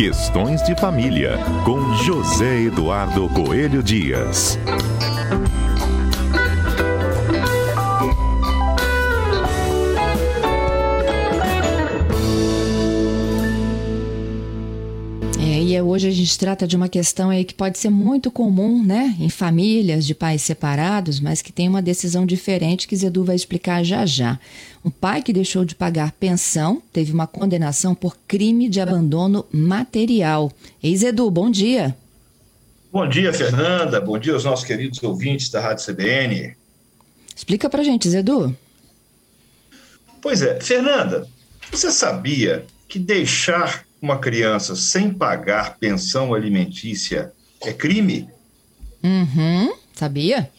Questões de Família, com José Eduardo Coelho Dias. É, hoje a gente trata de uma questão aí que pode ser muito comum, né, em famílias de pais separados, mas que tem uma decisão diferente que Zedu vai explicar já já. Um pai que deixou de pagar pensão teve uma condenação por crime de abandono material. Ei, Zedu, bom dia. Bom dia, Fernanda. Bom dia aos nossos queridos ouvintes da Rádio CBN. Explica pra gente, Zedu. Pois é, Fernanda, você sabia que deixar uma criança sem pagar pensão alimentícia é crime? Uhum, sabia?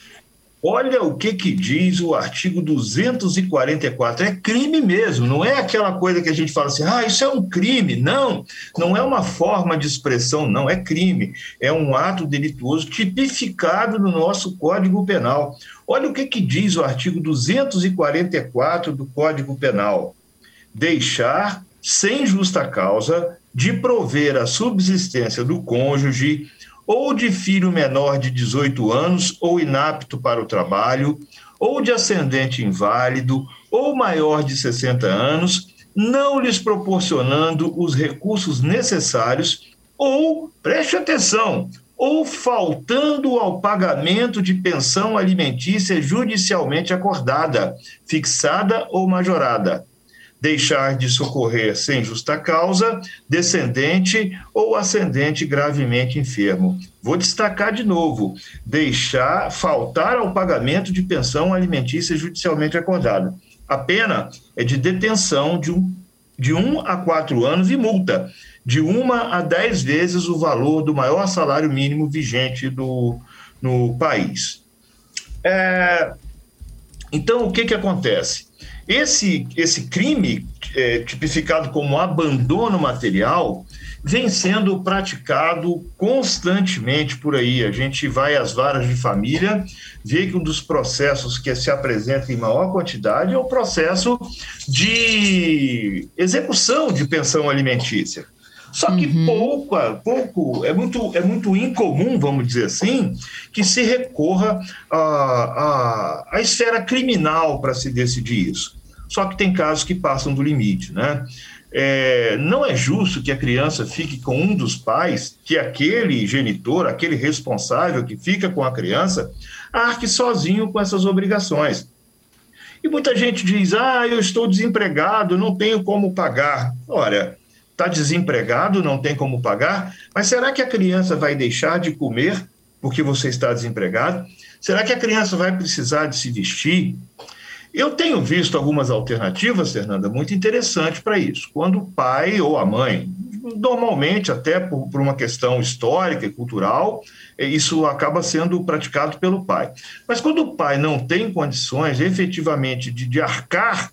Olha o que, que diz o artigo 244. É crime mesmo, não é aquela coisa que a gente fala assim, ah, isso é um crime. Não, não é uma forma de expressão, não, é crime. É um ato delituoso tipificado no nosso Código Penal. Olha o que, que diz o artigo 244 do Código Penal. Deixar sem justa causa, de prover a subsistência do cônjuge ou de filho menor de 18 anos ou inapto para o trabalho, ou de ascendente inválido ou maior de 60 anos, não lhes proporcionando os recursos necessários ou, preste atenção, ou faltando ao pagamento de pensão alimentícia judicialmente acordada, fixada ou majorada, deixar de socorrer sem justa causa descendente ou ascendente gravemente enfermo. Vou destacar de novo: deixar faltar ao pagamento de pensão alimentícia judicialmente acordada. A pena é de detenção de um, de um a quatro anos e multa de uma a dez vezes o valor do maior salário mínimo vigente do, no país. É, então, o que, que acontece? Esse, esse crime, é, tipificado como abandono material, vem sendo praticado constantemente por aí. A gente vai às varas de família, vê que um dos processos que se apresenta em maior quantidade é o processo de execução de pensão alimentícia. Só que uhum. pouco, pouco é muito, é muito incomum, vamos dizer assim, que se recorra à, à, à esfera criminal para se decidir isso só que tem casos que passam do limite, né? É, não é justo que a criança fique com um dos pais, que aquele genitor, aquele responsável que fica com a criança, arque sozinho com essas obrigações. E muita gente diz: ah, eu estou desempregado, não tenho como pagar. Olha, está desempregado, não tem como pagar, mas será que a criança vai deixar de comer porque você está desempregado? Será que a criança vai precisar de se vestir? Eu tenho visto algumas alternativas, Fernanda, muito interessantes para isso. Quando o pai ou a mãe, normalmente até por, por, uma questão histórica e cultural, é, isso acaba sendo praticado pelo pai. Mas quando o pai não tem condições efetivamente de, de arcar,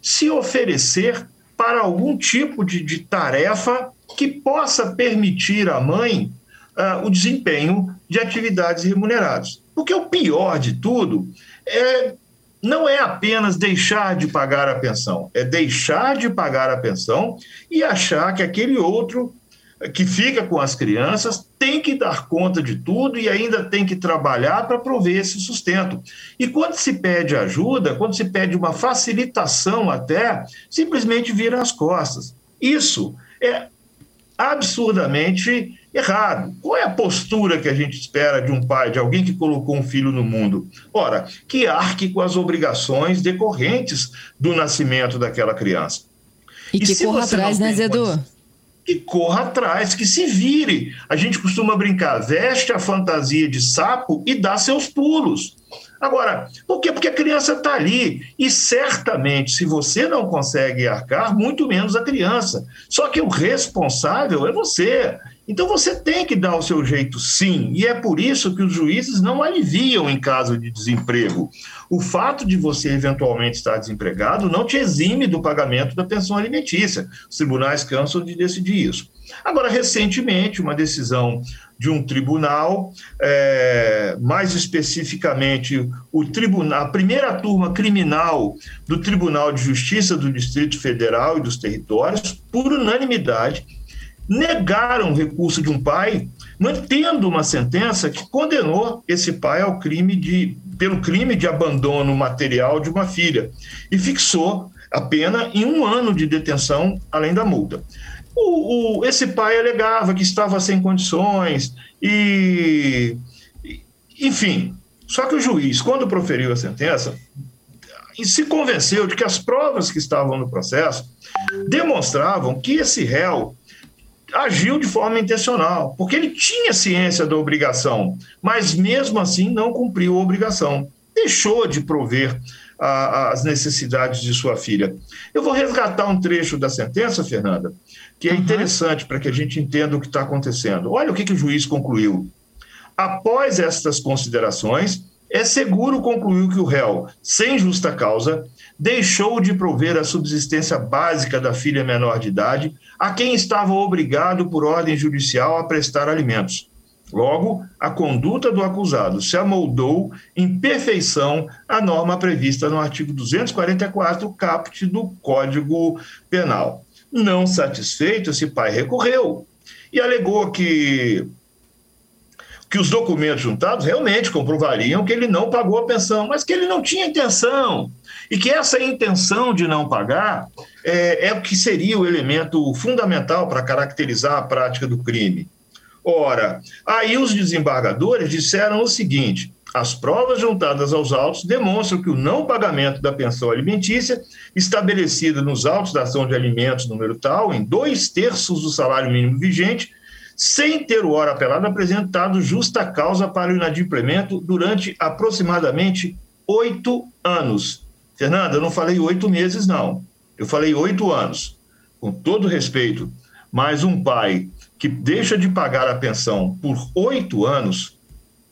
se oferecer para algum tipo de, de tarefa que possa permitir à mãe uh, o desempenho de atividades remuneradas. Porque o pior de tudo é não é apenas deixar de pagar a pensão, é deixar de pagar a pensão e achar que aquele outro que fica com as crianças tem que dar conta de tudo e ainda tem que trabalhar para prover esse sustento. E quando se pede ajuda, quando se pede uma facilitação até, simplesmente vira as costas. Isso é absurdamente errado. Qual é a postura que a gente espera de um pai, de alguém que colocou um filho no mundo? Ora, que arque com as obrigações decorrentes do nascimento daquela criança. E, e que corra atrás, né, Zedu? Que corra atrás, que se vire. A gente costuma brincar, veste a fantasia de sapo e dá seus pulos. Agora, por quê? Porque a criança está ali. E certamente, se você não consegue arcar, muito menos a criança. Só que o responsável é você. Então você tem que dar o seu jeito sim, e é por isso que os juízes não aliviam em caso de desemprego. O fato de você eventualmente estar desempregado não te exime do pagamento da pensão alimentícia. Os tribunais cansam de decidir isso. Agora, recentemente, uma decisão de um tribunal, é, mais especificamente o tribunal, a primeira turma criminal do Tribunal de Justiça do Distrito Federal e dos Territórios, por unanimidade, negaram o recurso de um pai, mantendo uma sentença que condenou esse pai ao crime de, pelo crime de abandono material de uma filha e fixou a pena em um ano de detenção, além da multa. O, o, esse pai alegava que estava sem condições e, enfim. Só que o juiz, quando proferiu a sentença, se convenceu de que as provas que estavam no processo demonstravam que esse réu agiu de forma intencional, porque ele tinha ciência da obrigação, mas mesmo assim não cumpriu a obrigação, deixou de prover a, as necessidades de sua filha. Eu vou resgatar um trecho da sentença, Fernanda, que é uhum. interessante para que a gente entenda o que está acontecendo. Olha o que, que o juiz concluiu. Após estas considerações, é seguro concluir que o réu, sem justa causa, deixou de prover a subsistência básica da filha menor de idade, a quem estava obrigado por ordem judicial a prestar alimentos. Logo, a conduta do acusado se amoldou em perfeição à norma prevista no artigo 244, caput do Código Penal. Não satisfeito, esse pai recorreu e alegou que que os documentos juntados realmente comprovariam que ele não pagou a pensão, mas que ele não tinha intenção. E que essa intenção de não pagar é, é o que seria o elemento fundamental para caracterizar a prática do crime. Ora, aí os desembargadores disseram o seguinte: as provas juntadas aos autos demonstram que o não pagamento da pensão alimentícia, estabelecida nos autos da ação de alimentos número tal, em dois terços do salário mínimo vigente, sem ter o hora apelado apresentado justa causa para o inadimplemento durante aproximadamente oito anos. Fernanda, eu não falei oito meses, não. Eu falei oito anos. Com todo respeito, mas um pai que deixa de pagar a pensão por oito anos,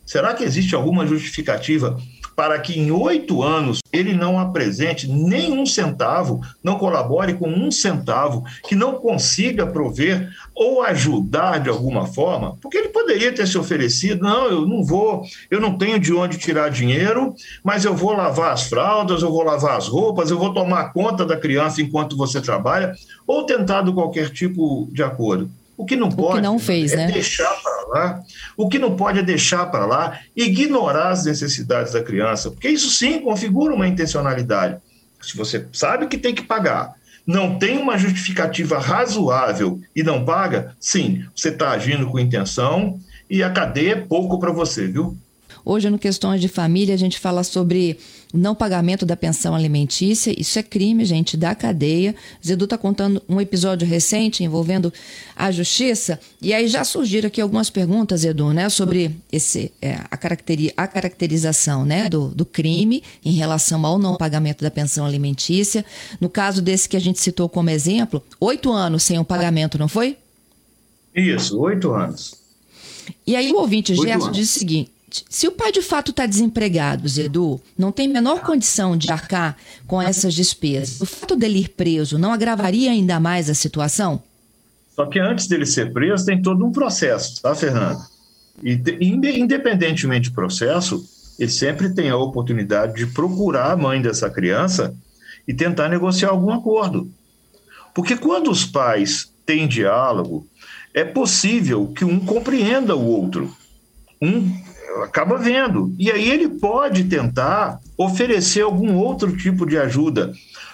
será que existe alguma justificativa para que em oito anos ele não apresente nenhum centavo, não colabore com um centavo, que não consiga prover ou ajudar de alguma forma, porque ele poderia ter se oferecido, não, eu não vou, eu não tenho de onde tirar dinheiro, mas eu vou lavar as fraldas, eu vou lavar as roupas, eu vou tomar conta da criança enquanto você trabalha, ou tentado qualquer tipo de acordo. O que não pode o que não fez, é né? deixar para lá. O que não pode é deixar para lá, ignorar as necessidades da criança, porque isso sim configura uma intencionalidade. Se você sabe que tem que pagar, não tem uma justificativa razoável e não paga, sim, você está agindo com intenção e a cadeia é pouco para você, viu? Hoje, no Questões de Família, a gente fala sobre o não pagamento da pensão alimentícia. Isso é crime, gente, da cadeia. Zedu está contando um episódio recente envolvendo a justiça. E aí já surgiram aqui algumas perguntas, Edu, né, sobre esse, é, a, caracteri a caracterização né, do, do crime em relação ao não pagamento da pensão alimentícia. No caso desse que a gente citou como exemplo, oito anos sem o pagamento, não foi? Isso, oito anos. E aí o ouvinte Gerson diz o seguinte: se o pai de fato está desempregado, Zedu, não tem menor condição de arcar com essas despesas, o fato dele ir preso não agravaria ainda mais a situação? Só que antes dele ser preso, tem todo um processo, tá, Fernando? E independentemente do processo, ele sempre tem a oportunidade de procurar a mãe dessa criança e tentar negociar algum acordo. Porque quando os pais têm diálogo, é possível que um compreenda o outro. Um acaba vendo. E aí ele pode tentar oferecer algum outro tipo de ajuda.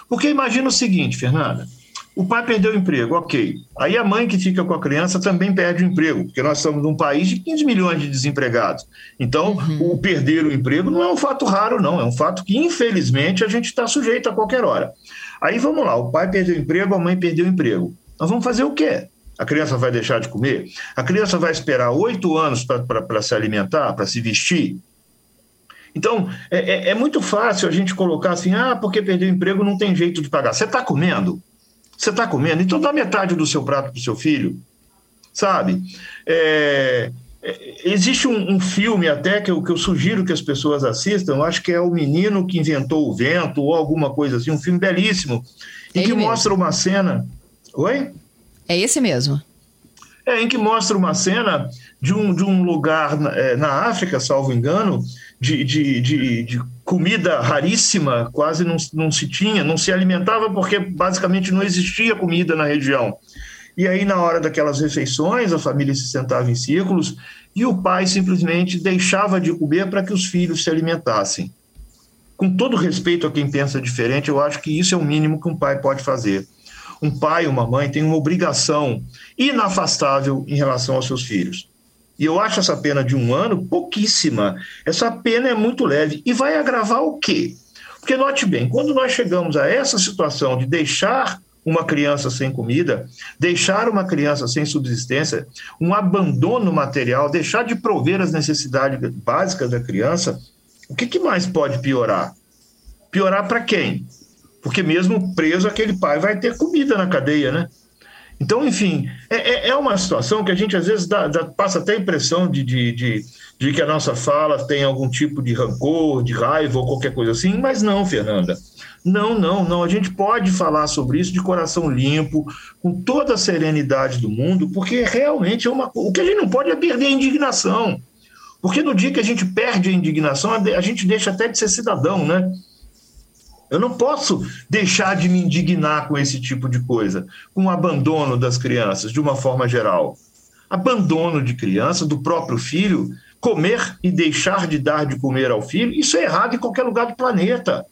Porque imagina o seguinte, Fernanda. O pai perdeu o emprego, ok. Aí a mãe que fica com a criança também perde o emprego, porque nós estamos num país de 15 milhões de desempregados. Então, uhum. o perder o emprego não é um fato raro, não. É um fato que, infelizmente, a gente está sujeito a qualquer hora. Aí vamos lá: o pai perdeu o emprego, a mãe perdeu o emprego. Nós vamos fazer o quê? A criança vai deixar de comer? A criança vai esperar oito anos para se alimentar, para se vestir? Então, é, é, é, muito fácil a gente colocar assim: ah, porque perdeu o emprego não tem jeito de pagar. Você está comendo? Você está comendo? Então dá metade do seu prato para o seu filho, sabe? É, é, existe um, um, filme até que eu, que eu sugiro que as pessoas assistam, acho que é O Menino que Inventou o Vento, ou alguma coisa assim, um filme belíssimo, e que mesmo. mostra uma cena. Oi? É esse mesmo. É, em que mostra uma cena de um, de um lugar é, na África, salvo engano, de, de, de, de, comida raríssima, quase não, não se tinha, não se alimentava porque basicamente não existia comida na região. E aí, na hora daquelas refeições, a família se sentava em círculos e o pai simplesmente deixava de comer para que os filhos se alimentassem. Com todo respeito a quem pensa diferente, eu acho que isso é o mínimo que um pai pode fazer. Um pai, uma mãe tem uma obrigação inafastável em relação aos seus filhos. E eu acho essa pena de um ano pouquíssima. Essa pena é muito leve. E vai agravar o quê? Porque note bem, quando nós chegamos a essa situação de deixar uma criança sem comida, deixar uma criança sem subsistência, um abandono material, deixar de prover as necessidades básicas da criança, o que, que mais pode piorar? Piorar para quem? Porque mesmo preso, aquele pai vai ter comida na cadeia, né? Então, enfim, é, é, é uma situação que a gente às vezes dá, dá, passa até a impressão de, de, de, de, que a nossa fala tem algum tipo de rancor, de raiva ou qualquer coisa assim, mas não, Fernanda. Não, não, não. A gente pode falar sobre isso de coração limpo, com toda a serenidade do mundo, porque realmente é uma. O que a gente não pode é perder a indignação. Porque no dia que a gente perde a indignação, a gente deixa até de ser cidadão, né? Eu não posso deixar de me indignar com esse tipo de coisa, com o abandono das crianças, de uma forma geral. Abandono de criança, do próprio filho, comer e deixar de dar de comer ao filho, isso é errado em qualquer lugar do planeta.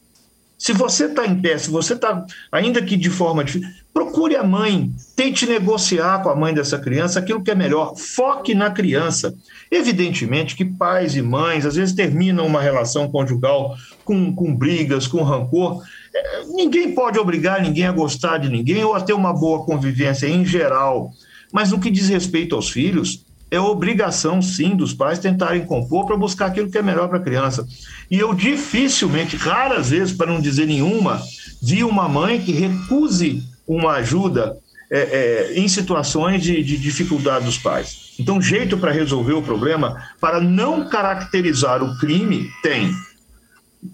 Se você está em pé, se você está, ainda que de forma difícil, procure a mãe, tente negociar com a mãe dessa criança aquilo que é melhor, foque na criança. Evidentemente que pais e mães às vezes terminam uma relação conjugal com, com brigas, com rancor. É, ninguém pode obrigar ninguém a gostar de ninguém ou a ter uma boa convivência em geral. Mas no que diz respeito aos filhos, é obrigação, sim, dos pais tentarem compor para buscar aquilo que é melhor para a criança. E eu dificilmente, raras vezes, para não dizer nenhuma, vi uma mãe que recuse uma ajuda é, é, em situações de, de, dificuldade dos pais. Então, jeito para resolver o problema, para não caracterizar o crime, tem.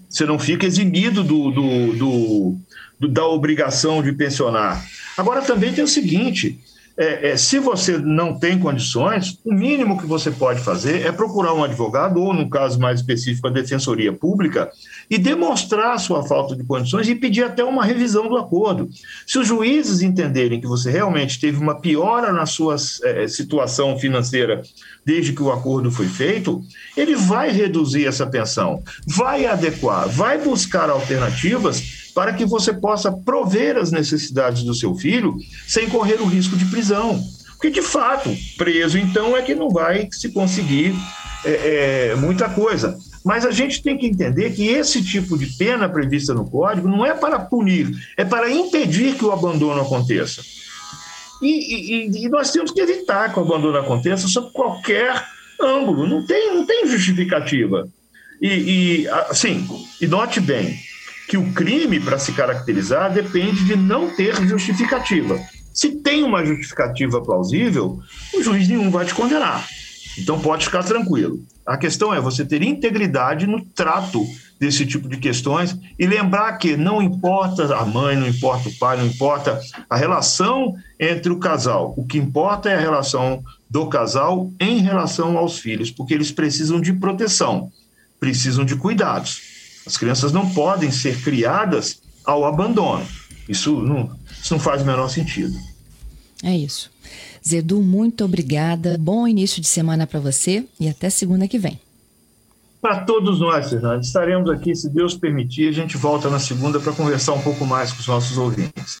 Você não fica eximido do, do, do, do da obrigação de pensionar. Agora, também tem o seguinte: é, é, se você não tem condições, o mínimo que você pode fazer é procurar um advogado, ou, no caso mais específico, a defensoria pública, e demonstrar a sua falta de condições e pedir até uma revisão do acordo. Se os juízes entenderem que você realmente teve uma piora na sua é, situação financeira desde que o acordo foi feito, ele vai reduzir essa pensão, vai adequar, vai buscar alternativas para que você possa prover as necessidades do seu filho sem correr o risco de prisão. Porque, de fato, preso, então, é que não vai se conseguir é, é, muita coisa. Mas a gente tem que entender que esse tipo de pena prevista no Código não é para punir, é para impedir que o abandono aconteça. E, e, e nós temos que evitar que o abandono aconteça sob qualquer ângulo, não tem, não tem justificativa. E, e assim, e note bem, que o crime, para se caracterizar, depende de não ter justificativa. Se tem uma justificativa plausível, o juiz nenhum vai te condenar. Então pode ficar tranquilo. A questão é você ter integridade no trato desse tipo de questões e lembrar que não importa a mãe, não importa o pai, não importa a relação entre o casal. O que importa é a relação do casal em relação aos filhos, porque eles precisam de proteção, precisam de cuidados. As crianças não podem ser criadas ao abandono. Isso não, isso não faz o menor sentido. É isso. Zedu, muito obrigada. Bom início de semana para você e até segunda que vem. Para todos nós, Fernando, estaremos aqui, se Deus permitir, a gente volta na segunda para conversar um pouco mais com os nossos ouvintes.